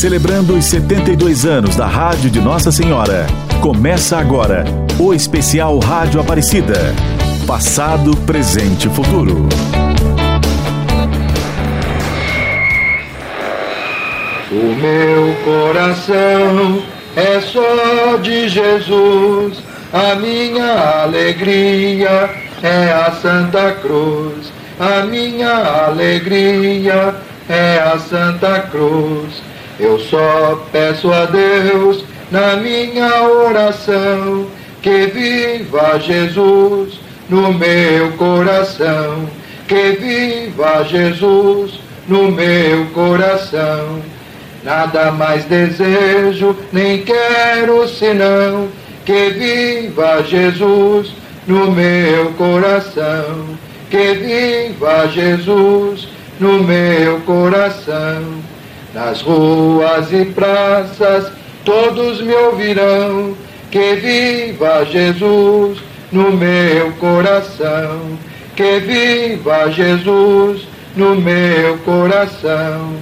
Celebrando os 72 anos da Rádio de Nossa Senhora. Começa agora o especial Rádio Aparecida. Passado, presente e futuro. O meu coração é só de Jesus, a minha alegria é a Santa Cruz, a minha alegria é a Santa Cruz. Eu só peço a Deus na minha oração que viva Jesus no meu coração, que viva Jesus no meu coração. Nada mais desejo, nem quero senão que viva Jesus no meu coração, que viva Jesus no meu coração. Nas ruas e praças todos me ouvirão, que viva Jesus no meu coração, que viva Jesus no meu coração.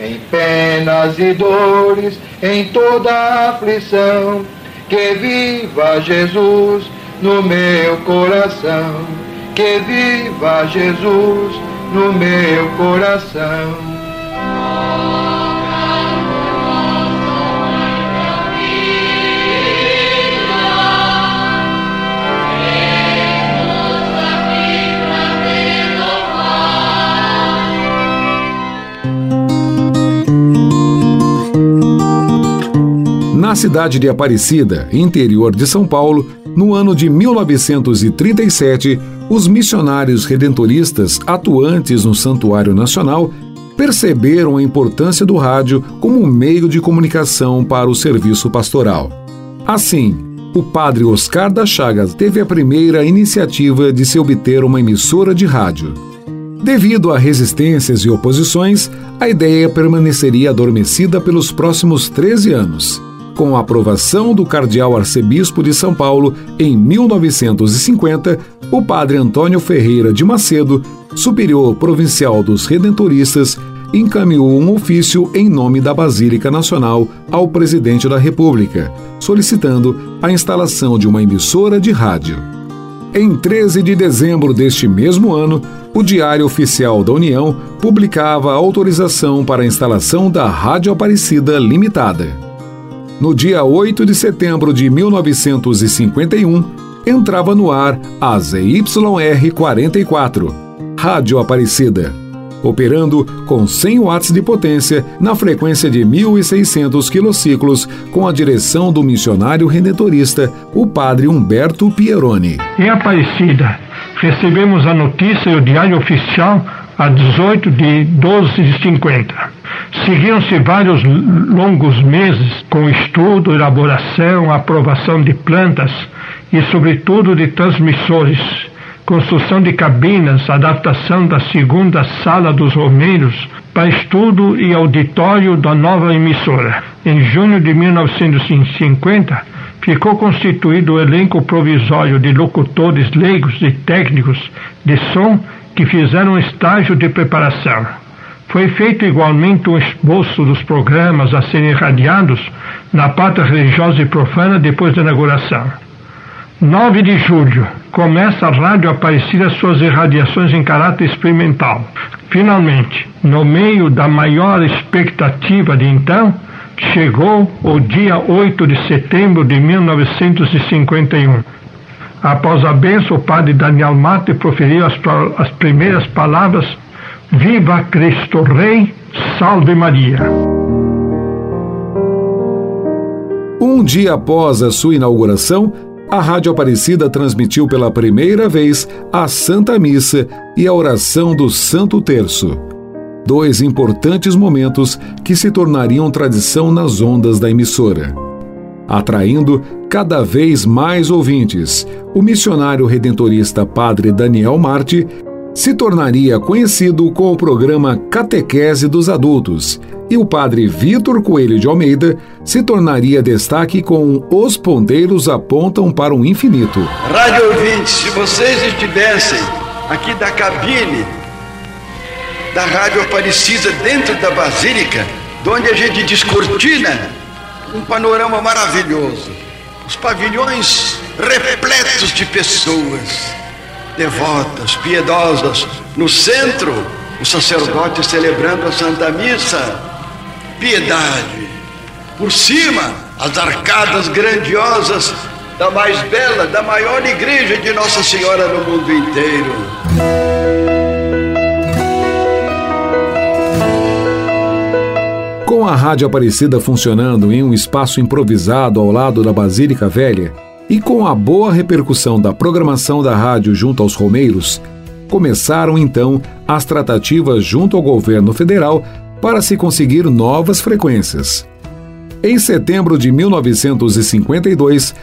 Em penas e dores, em toda aflição, que viva Jesus no meu coração, que viva Jesus no meu coração. Na cidade de Aparecida, interior de São Paulo, no ano de 1937, os missionários redentoristas atuantes no Santuário Nacional perceberam a importância do rádio como meio de comunicação para o serviço pastoral. Assim, o padre Oscar da Chagas teve a primeira iniciativa de se obter uma emissora de rádio. Devido a resistências e oposições, a ideia permaneceria adormecida pelos próximos 13 anos com a aprovação do cardeal arcebispo de São Paulo em 1950, o padre Antônio Ferreira de Macedo, superior provincial dos Redentoristas, encaminhou um ofício em nome da Basílica Nacional ao presidente da República, solicitando a instalação de uma emissora de rádio. Em 13 de dezembro deste mesmo ano, o Diário Oficial da União publicava a autorização para a instalação da Rádio Aparecida Limitada. No dia 8 de setembro de 1951, entrava no ar a ZYR-44, Rádio Aparecida, operando com 100 watts de potência na frequência de 1.600 quilociclos com a direção do missionário redentorista, o padre Humberto Pieroni. Em Aparecida, recebemos a notícia do Diário Oficial a 18 de 12 de 50 Seguiam-se vários longos meses com estudo, elaboração, aprovação de plantas e, sobretudo, de transmissores, construção de cabinas, adaptação da segunda sala dos Romeiros para estudo e auditório da nova emissora. Em junho de 1950, ficou constituído o elenco provisório de locutores leigos e técnicos de som que fizeram estágio de preparação. Foi feito igualmente um esboço dos programas a serem irradiados na parte religiosa e profana depois da inauguração. 9 de julho, começa a Rádio Aparecida suas irradiações em caráter experimental. Finalmente, no meio da maior expectativa de então, chegou o dia 8 de setembro de 1951. Após a bênção, o padre Daniel Mate proferiu as, as primeiras palavras Viva Cristo Rei, salve Maria. Um dia após a sua inauguração, a Rádio Aparecida transmitiu pela primeira vez a Santa Missa e a oração do Santo Terço. Dois importantes momentos que se tornariam tradição nas ondas da emissora. Atraindo cada vez mais ouvintes, o missionário redentorista Padre Daniel Marte se tornaria conhecido com o programa Catequese dos Adultos e o padre Vitor Coelho de Almeida se tornaria destaque com Os Ponteiros Apontam para o Infinito. Rádio ouvintes, se vocês estivessem aqui da cabine da Rádio Aparecida dentro da Basílica, de onde a gente descortina um panorama maravilhoso. Os pavilhões repletos de pessoas devotas, piedosas. No centro, o sacerdote celebrando a Santa Missa. Piedade. Por cima, as arcadas grandiosas da mais bela, da maior igreja de Nossa Senhora no mundo inteiro. Com a Rádio Aparecida funcionando em um espaço improvisado ao lado da Basílica Velha e com a boa repercussão da programação da rádio junto aos Romeiros, começaram então as tratativas junto ao governo federal para se conseguir novas frequências. Em setembro de 1952,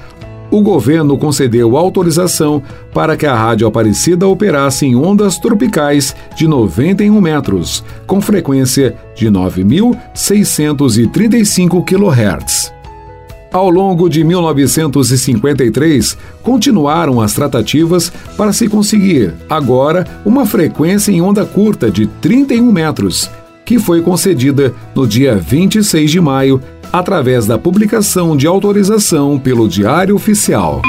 o governo concedeu autorização para que a Rádio Aparecida operasse em ondas tropicais de 91 metros, com frequência de 9.635 kHz. Ao longo de 1953, continuaram as tratativas para se conseguir, agora, uma frequência em onda curta de 31 metros, que foi concedida no dia 26 de maio através da publicação de autorização pelo Diário Oficial.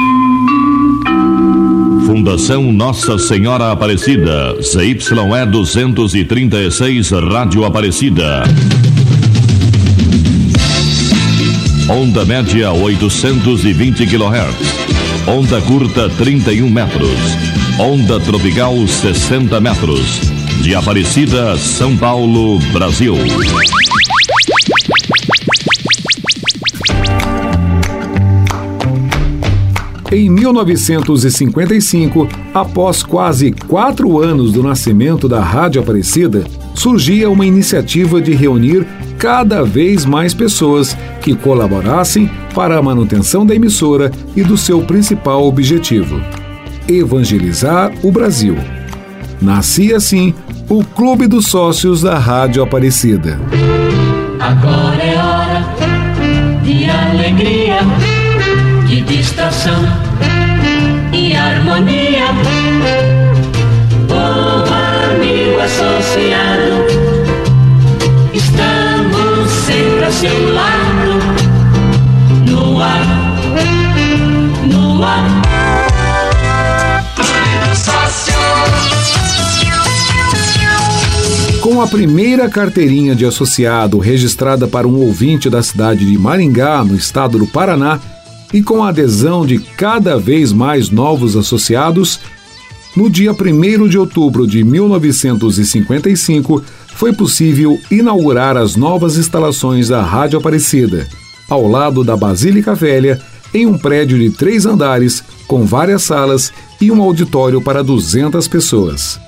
Fundação Nossa Senhora Aparecida, CYE 236, Rádio Aparecida. Onda média 820 kHz. Onda curta 31 metros. Onda tropical 60 metros. De Aparecida, São Paulo, Brasil. Em 1955, após quase quatro anos do nascimento da Rádio Aparecida, surgia uma iniciativa de reunir cada vez mais pessoas que colaborassem para a manutenção da emissora e do seu principal objetivo: evangelizar o Brasil. Nascia assim o Clube dos Sócios da Rádio Aparecida. Agora é hora de alegria de distração e harmonia. Bom amigo associado, estamos sempre ao seu lado, no ar, no ar. Com a primeira carteirinha de associado registrada para um ouvinte da cidade de Maringá, no estado do Paraná, e com a adesão de cada vez mais novos associados, no dia 1 de outubro de 1955 foi possível inaugurar as novas instalações da Rádio Aparecida, ao lado da Basílica Velha, em um prédio de três andares, com várias salas e um auditório para 200 pessoas.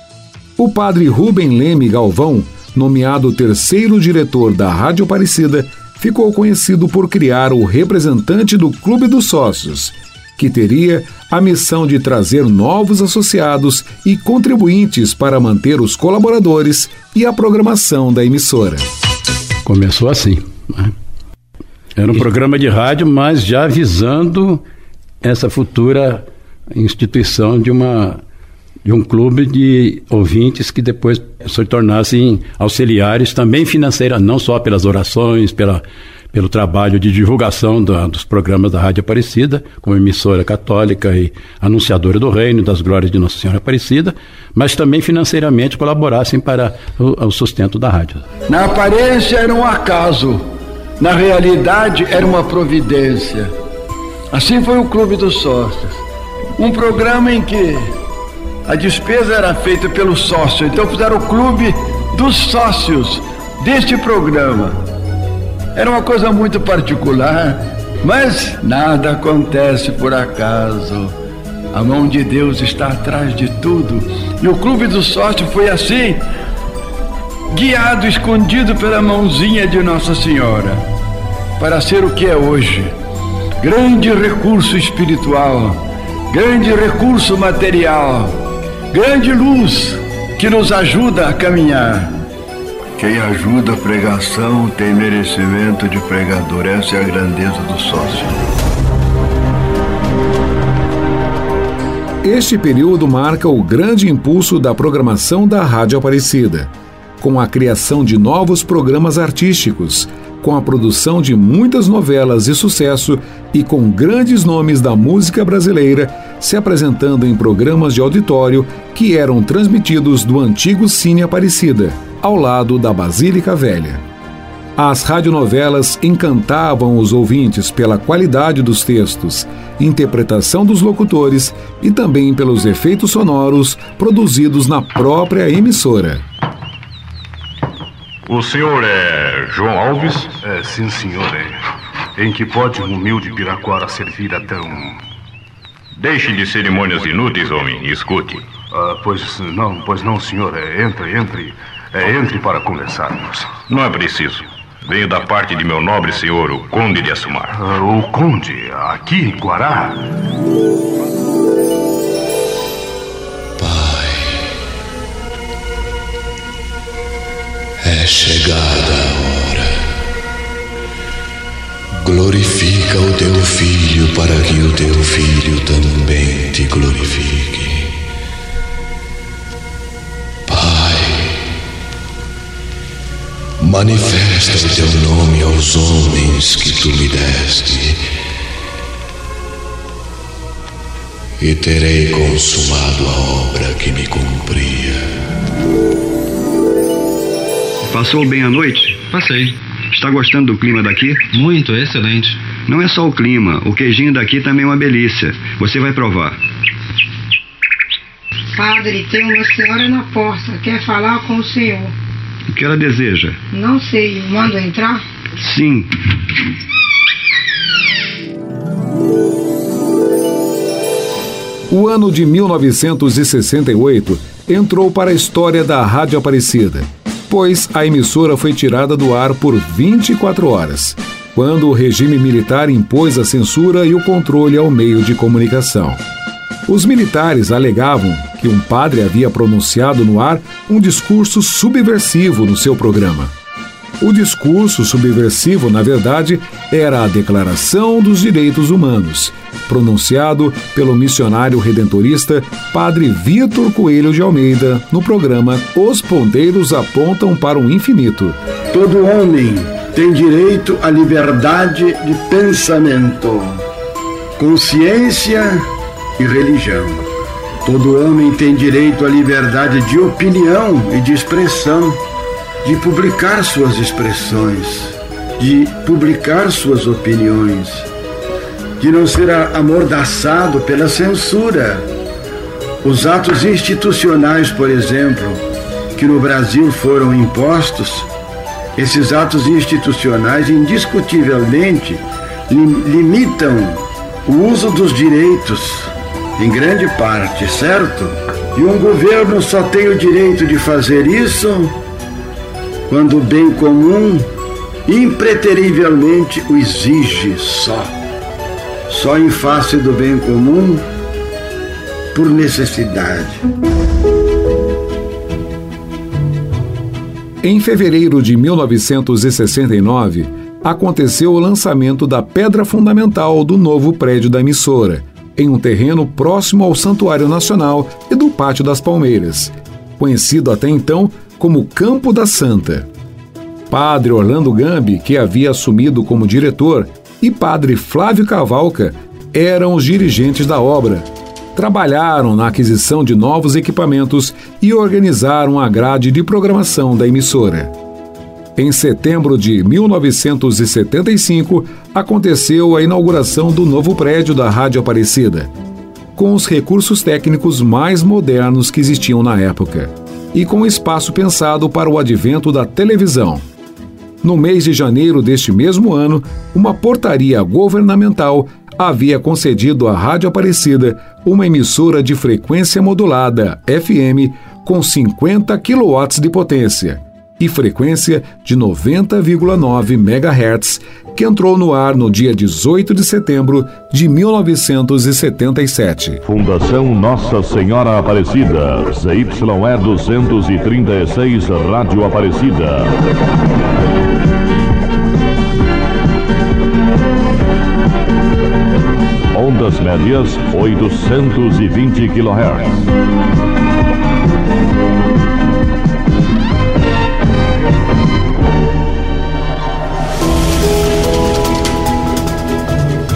O padre Rubem Leme Galvão, nomeado terceiro diretor da Rádio Aparecida, ficou conhecido por criar o representante do Clube dos Sócios, que teria a missão de trazer novos associados e contribuintes para manter os colaboradores e a programação da emissora. Começou assim. Né? Era um programa de rádio, mas já visando essa futura instituição de uma de um clube de ouvintes que depois se tornassem auxiliares também financeiras, não só pelas orações, pela, pelo trabalho de divulgação da, dos programas da Rádio Aparecida, como emissora católica e anunciadora do reino, das glórias de Nossa Senhora Aparecida, mas também financeiramente colaborassem para o, o sustento da rádio. Na aparência era um acaso, na realidade era uma providência. Assim foi o Clube dos Sócios. Um programa em que a despesa era feita pelo sócio, então fizeram o clube dos sócios deste programa. Era uma coisa muito particular, mas nada acontece por acaso. A mão de Deus está atrás de tudo. E o clube do sócio foi assim, guiado, escondido pela mãozinha de Nossa Senhora, para ser o que é hoje. Grande recurso espiritual, grande recurso material grande luz que nos ajuda a caminhar. Quem ajuda a pregação tem merecimento de pregador. Essa é a grandeza do sócio. Este período marca o grande impulso da programação da Rádio Aparecida. Com a criação de novos programas artísticos, com a produção de muitas novelas de sucesso e com grandes nomes da música brasileira se apresentando em programas de auditório que eram transmitidos do antigo Cine Aparecida, ao lado da Basílica Velha. As radionovelas encantavam os ouvintes pela qualidade dos textos, interpretação dos locutores e também pelos efeitos sonoros produzidos na própria emissora. O senhor é João Alves? É, sim, senhor. É. Em que pode um humilde piraquara servir a tão. Deixe de cerimônias inúteis, homem, escute. Ah, pois não, pois não, senhor. É, entre, entre. É, entre para conversarmos. Não é preciso. Venho da parte de meu nobre senhor, o Conde de Assumar. Ah, o Conde? Aqui em Guará? É chegada a hora. Glorifica o teu filho para que o teu filho também te glorifique. Pai, manifesta o teu nome aos homens que tu me deste. E terei consumado a obra que me cumpria. Passou bem a noite? Passei. Está gostando do clima daqui? Muito, excelente. Não é só o clima, o queijinho daqui também é uma delícia. Você vai provar. Padre, tem uma senhora na porta. Quer falar com o senhor. O que ela deseja? Não sei. Mando entrar? Sim. O ano de 1968 entrou para a história da Rádio Aparecida, pois a emissora foi tirada do ar por 24 horas, quando o regime militar impôs a censura e o controle ao meio de comunicação. Os militares alegavam que um padre havia pronunciado no ar um discurso subversivo no seu programa. O discurso subversivo, na verdade, era a Declaração dos Direitos Humanos, pronunciado pelo missionário redentorista Padre Vitor Coelho de Almeida no programa Os Ponteiros Apontam para o Infinito. Todo homem tem direito à liberdade de pensamento, consciência e religião. Todo homem tem direito à liberdade de opinião e de expressão, de publicar suas expressões, de publicar suas opiniões, de não ser amordaçado pela censura. Os atos institucionais, por exemplo, que no Brasil foram impostos, esses atos institucionais indiscutivelmente limitam o uso dos direitos, em grande parte, certo? E um governo só tem o direito de fazer isso quando o bem comum impreterivelmente o exige só. Só em face do bem comum, por necessidade. Em fevereiro de 1969, aconteceu o lançamento da pedra fundamental do novo prédio da emissora, em um terreno próximo ao Santuário Nacional e do Pátio das Palmeiras, conhecido até então como Campo da Santa. Padre Orlando Gambi, que havia assumido como diretor, e Padre Flávio Cavalca eram os dirigentes da obra. Trabalharam na aquisição de novos equipamentos e organizaram a grade de programação da emissora. Em setembro de 1975, aconteceu a inauguração do novo prédio da Rádio Aparecida, com os recursos técnicos mais modernos que existiam na época, e com espaço pensado para o advento da televisão. No mês de janeiro deste mesmo ano, uma portaria governamental havia concedido à Rádio Aparecida uma emissora de frequência modulada, FM, com 50 kW de potência e frequência de 90,9 MHz, que entrou no ar no dia 18 de setembro de 1977. Fundação Nossa Senhora Aparecida, ZYE 236, Rádio Aparecida. Ondas médias 820 kHz.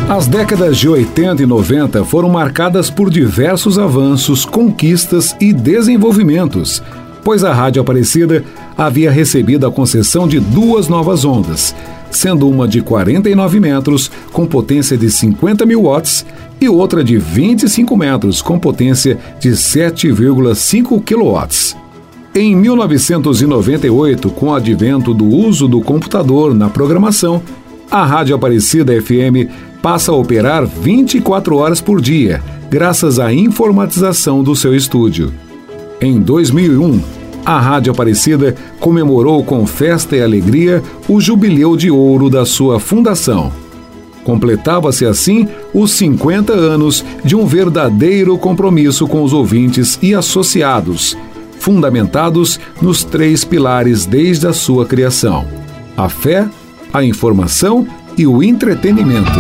As décadas de 80 e 90 foram marcadas por diversos avanços, conquistas e desenvolvimentos, pois a Rádio Aparecida havia recebido a concessão de duas novas ondas, sendo uma de 49 metros, com potência de 50 mil watts, e outra de 25 metros, com potência de 7,5 kW. Em 1998, com o advento do uso do computador na programação, a Rádio Aparecida FM passa a operar 24 horas por dia, graças à informatização do seu estúdio. Em 2001, a Rádio Aparecida comemorou com festa e alegria o jubileu de ouro da sua fundação. Completava-se assim os 50 anos de um verdadeiro compromisso com os ouvintes e associados, fundamentados nos três pilares desde a sua criação: a fé, a informação e o entretenimento.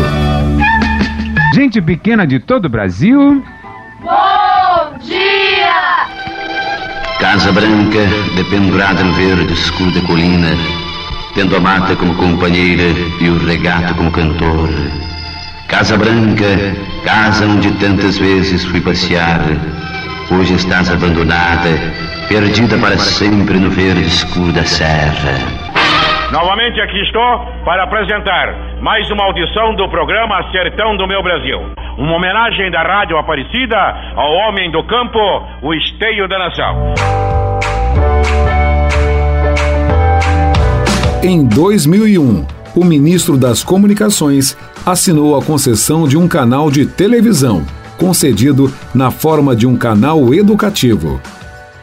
Gente pequena de todo o Brasil. Casa Branca, dependurada no verde escuro da colina, tendo a mata como companheira e o regato como cantor. Casa Branca, casa onde tantas vezes fui passear, hoje estás abandonada, perdida para sempre no verde escuro da serra. Novamente aqui estou para apresentar mais uma audição do programa Sertão do Meu Brasil. Uma homenagem da Rádio Aparecida ao homem do campo, o esteio da nação. Em 2001, o ministro das Comunicações assinou a concessão de um canal de televisão, concedido na forma de um canal educativo.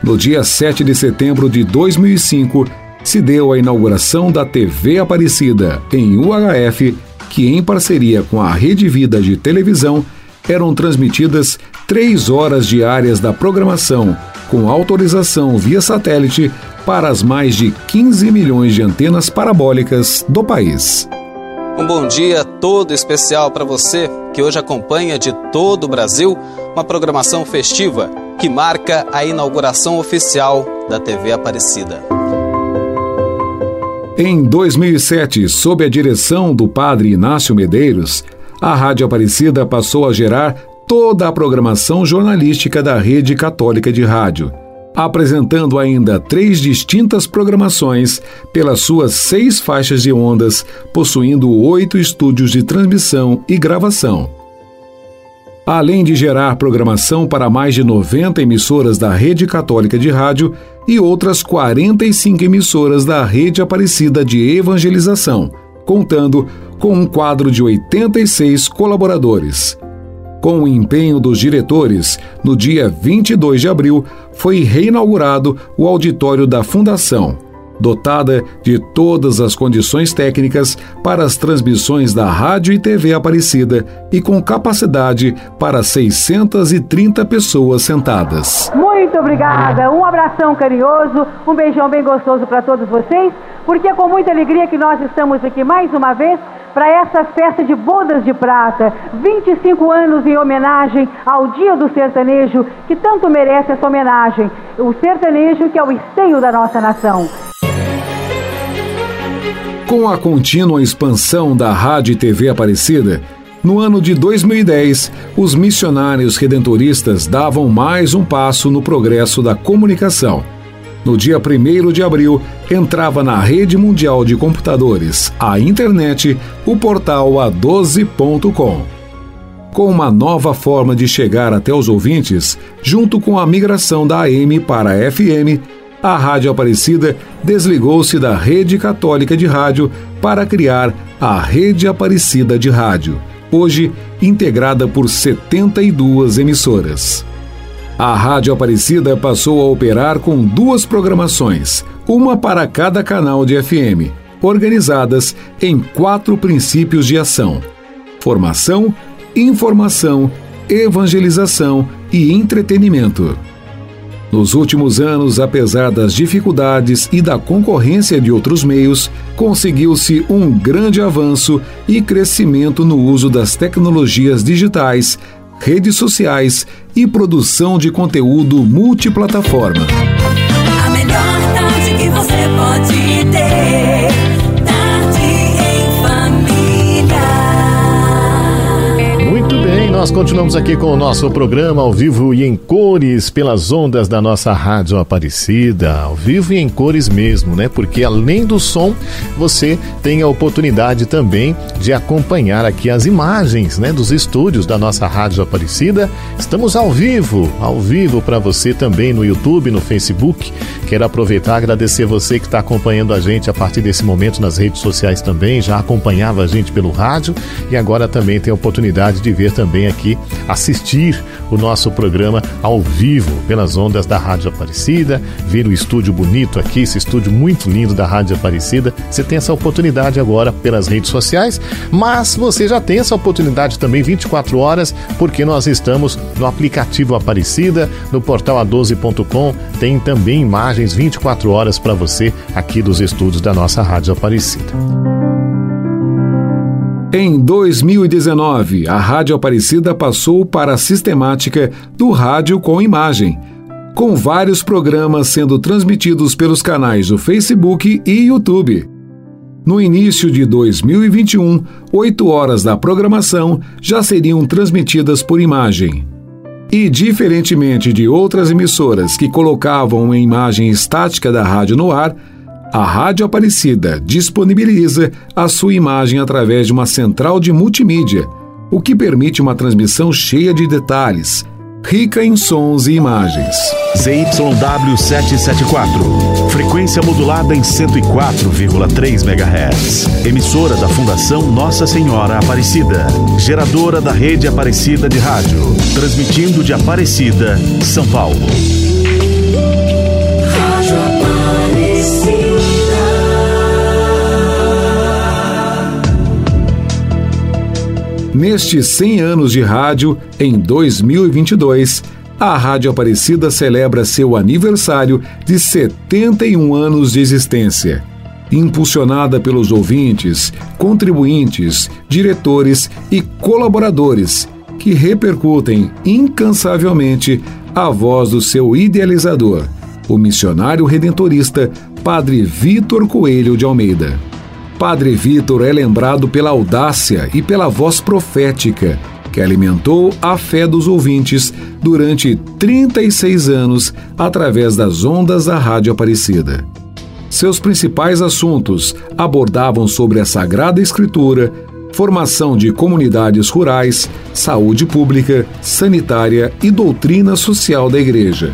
No dia 7 de setembro de 2005, se deu a inauguração da TV Aparecida em UHF, que, em parceria com a Rede Vida de televisão, eram transmitidas três horas diárias da programação, com autorização via satélite para as mais de 15 milhões de antenas parabólicas do país. Um bom dia todo especial para você que hoje acompanha de todo o Brasil uma programação festiva que marca a inauguração oficial da TV Aparecida. Em 2007, sob a direção do padre Inácio Medeiros, a Rádio Aparecida passou a gerar toda a programação jornalística da Rede Católica de Rádio, apresentando ainda três distintas programações pelas suas seis faixas de ondas, possuindo oito estúdios de transmissão e gravação. Além de gerar programação para mais de 90 emissoras da Rede Católica de Rádio, e outras 45 emissoras da Rede Aparecida de Evangelização, contando com um quadro de 86 colaboradores. Com o empenho dos diretores, no dia 22 de abril foi reinaugurado o auditório da Fundação, dotada de todas as condições técnicas para as transmissões da Rádio e TV Aparecida e com capacidade para 630 pessoas sentadas. Muito obrigada, um abração carinhoso, um beijão bem gostoso para todos vocês, porque é com muita alegria que nós estamos aqui mais uma vez para essa festa de bodas de prata, 25 anos em homenagem ao Dia do Sertanejo, que tanto merece essa homenagem. O sertanejo que é o esteio da nossa nação. Com a contínua expansão da Rádio e TV Aparecida, no ano de 2010, os missionários redentoristas davam mais um passo no progresso da comunicação. No dia 1 de abril, entrava na rede mundial de computadores, a internet, o portal A12.com. Com uma nova forma de chegar até os ouvintes, junto com a migração da AM para a FM, a Rádio Aparecida desligou-se da Rede Católica de Rádio para criar a Rede Aparecida de Rádio, hoje integrada por 72 emissoras. A Rádio Aparecida passou a operar com duas programações, uma para cada canal de FM, organizadas em quatro princípios de ação: formação, informação, evangelização e entretenimento. Nos últimos anos, apesar das dificuldades e da concorrência de outros meios, conseguiu-se um grande avanço e crescimento no uso das tecnologias digitais, redes sociais e produção de conteúdo multiplataforma. A melhor tarde que você pode ter. Nós continuamos aqui com o nosso programa ao vivo e em cores pelas ondas da nossa Rádio Aparecida. Ao vivo e em cores mesmo, né? Porque além do som, você tem a oportunidade também de acompanhar aqui as imagens, né, dos estúdios da nossa Rádio Aparecida. Estamos ao vivo, ao vivo para você também no YouTube, no Facebook. Quero aproveitar e agradecer você que está acompanhando a gente a partir desse momento nas redes sociais também, já acompanhava a gente pelo rádio e agora também tem a oportunidade de ver também também aqui assistir o nosso programa ao vivo pelas ondas da Rádio Aparecida, ver o estúdio bonito aqui, esse estúdio muito lindo da Rádio Aparecida. Você tem essa oportunidade agora pelas redes sociais, mas você já tem essa oportunidade também 24 horas, porque nós estamos no aplicativo Aparecida, no portal a12.com, tem também imagens 24 horas para você aqui dos estúdios da nossa Rádio Aparecida. Em 2019, a Rádio Aparecida passou para a sistemática do rádio com imagem, com vários programas sendo transmitidos pelos canais do Facebook e YouTube. No início de 2021, oito horas da programação já seriam transmitidas por imagem. E, diferentemente de outras emissoras que colocavam uma imagem estática da rádio no ar, a Rádio Aparecida disponibiliza a sua imagem através de uma central de multimídia, o que permite uma transmissão cheia de detalhes, rica em sons e imagens. ZYW774, frequência modulada em 104,3 MHz. Emissora da Fundação Nossa Senhora Aparecida, geradora da rede Aparecida de Rádio, transmitindo de Aparecida, São Paulo. Nestes 100 anos de rádio, em 2022, a Rádio Aparecida celebra seu aniversário de 71 anos de existência. Impulsionada pelos ouvintes, contribuintes, diretores e colaboradores que repercutem incansavelmente a voz do seu idealizador, o missionário redentorista Padre Vitor Coelho de Almeida. Padre Vitor é lembrado pela audácia e pela voz profética que alimentou a fé dos ouvintes durante 36 anos através das ondas da Rádio Aparecida. Seus principais assuntos abordavam sobre a Sagrada Escritura, formação de comunidades rurais, saúde pública, sanitária e doutrina social da Igreja.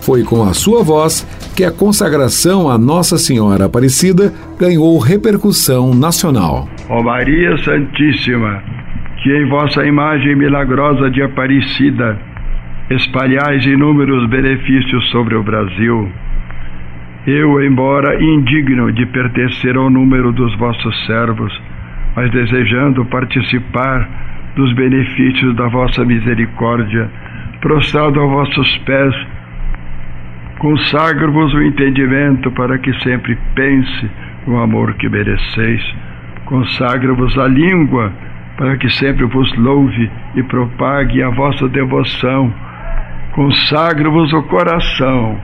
Foi com a sua voz que a consagração a Nossa Senhora Aparecida ganhou repercussão nacional. Ó Maria Santíssima, que em vossa imagem milagrosa de Aparecida espalhais inúmeros benefícios sobre o Brasil. Eu, embora indigno de pertencer ao número dos vossos servos, mas desejando participar dos benefícios da vossa misericórdia, prostrado a vossos pés, Consagro-vos o entendimento para que sempre pense no amor que mereceis. Consagro-vos a língua para que sempre vos louve e propague a vossa devoção. Consagro-vos o coração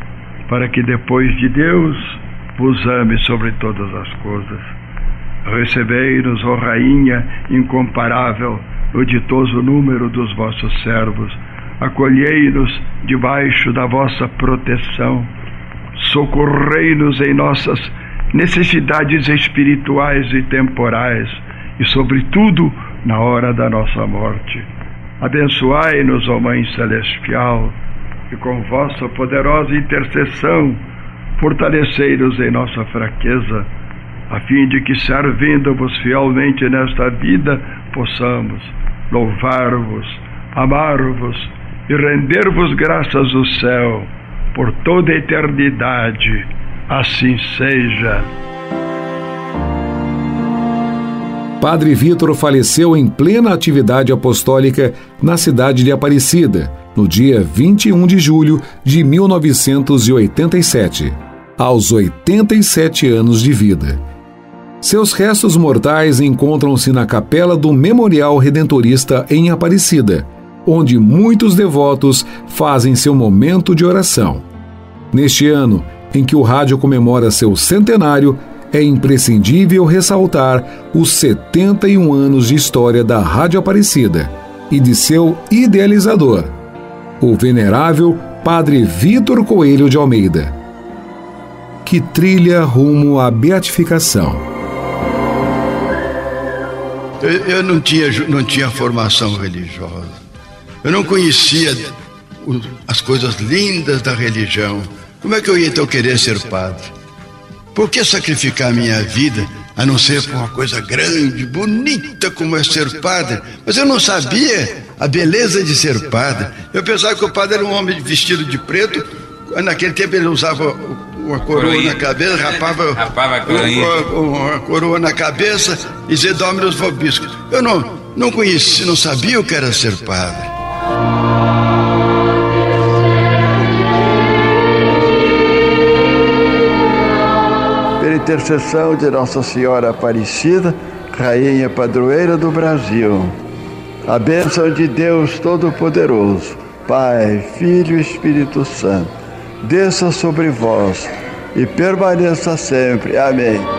para que depois de Deus vos ame sobre todas as coisas. Recebei-nos, ó Rainha incomparável, no ditoso número dos vossos servos acolhei-nos debaixo da vossa proteção, socorrei-nos em nossas necessidades espirituais e temporais e, sobretudo, na hora da nossa morte. Abençoai-nos, ó Mãe Celestial, e com vossa poderosa intercessão, fortalecei-nos em nossa fraqueza, a fim de que, servindo-vos fielmente nesta vida, possamos louvar-vos, amar-vos e render-vos graças do céu por toda a eternidade. Assim seja. Padre Vitor faleceu em plena atividade apostólica na cidade de Aparecida, no dia 21 de julho de 1987, aos 87 anos de vida. Seus restos mortais encontram-se na capela do Memorial Redentorista em Aparecida, onde muitos devotos fazem seu momento de oração. Neste ano, em que o rádio comemora seu centenário, é imprescindível ressaltar os 71 anos de história da Rádio Aparecida, e de seu idealizador, o venerável Padre Vitor Coelho de Almeida, que trilha rumo à beatificação. Eu, não, tinha, não tinha formação religiosa. Eu não conhecia as coisas lindas da religião. Como é que eu ia então querer ser padre? Por que sacrificar a minha vida a não ser por uma coisa grande, bonita como é ser padre? Mas eu não sabia a beleza de ser padre. Eu pensava que o padre era um homem vestido de preto. Naquele tempo ele usava uma coroa Coroinha. na cabeça, rapava, rapava. Uma, uma, coroa na cabeça e dizia Dominus Vobiscus. Eu não, não conhecia, não sabia o que era ser padre. Pela intercessão de Nossa Senhora Aparecida, Rainha Padroeira do Brasil, a bênção de Deus Todo-Poderoso, Pai, Filho e Espírito Santo, desça sobre vós e permaneça sempre. Amém.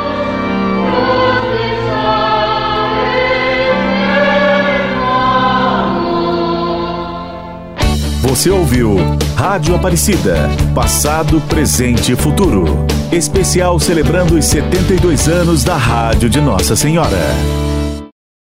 Você ouviu Rádio Aparecida, passado, presente e futuro. Especial celebrando os 72 anos da Rádio de Nossa Senhora.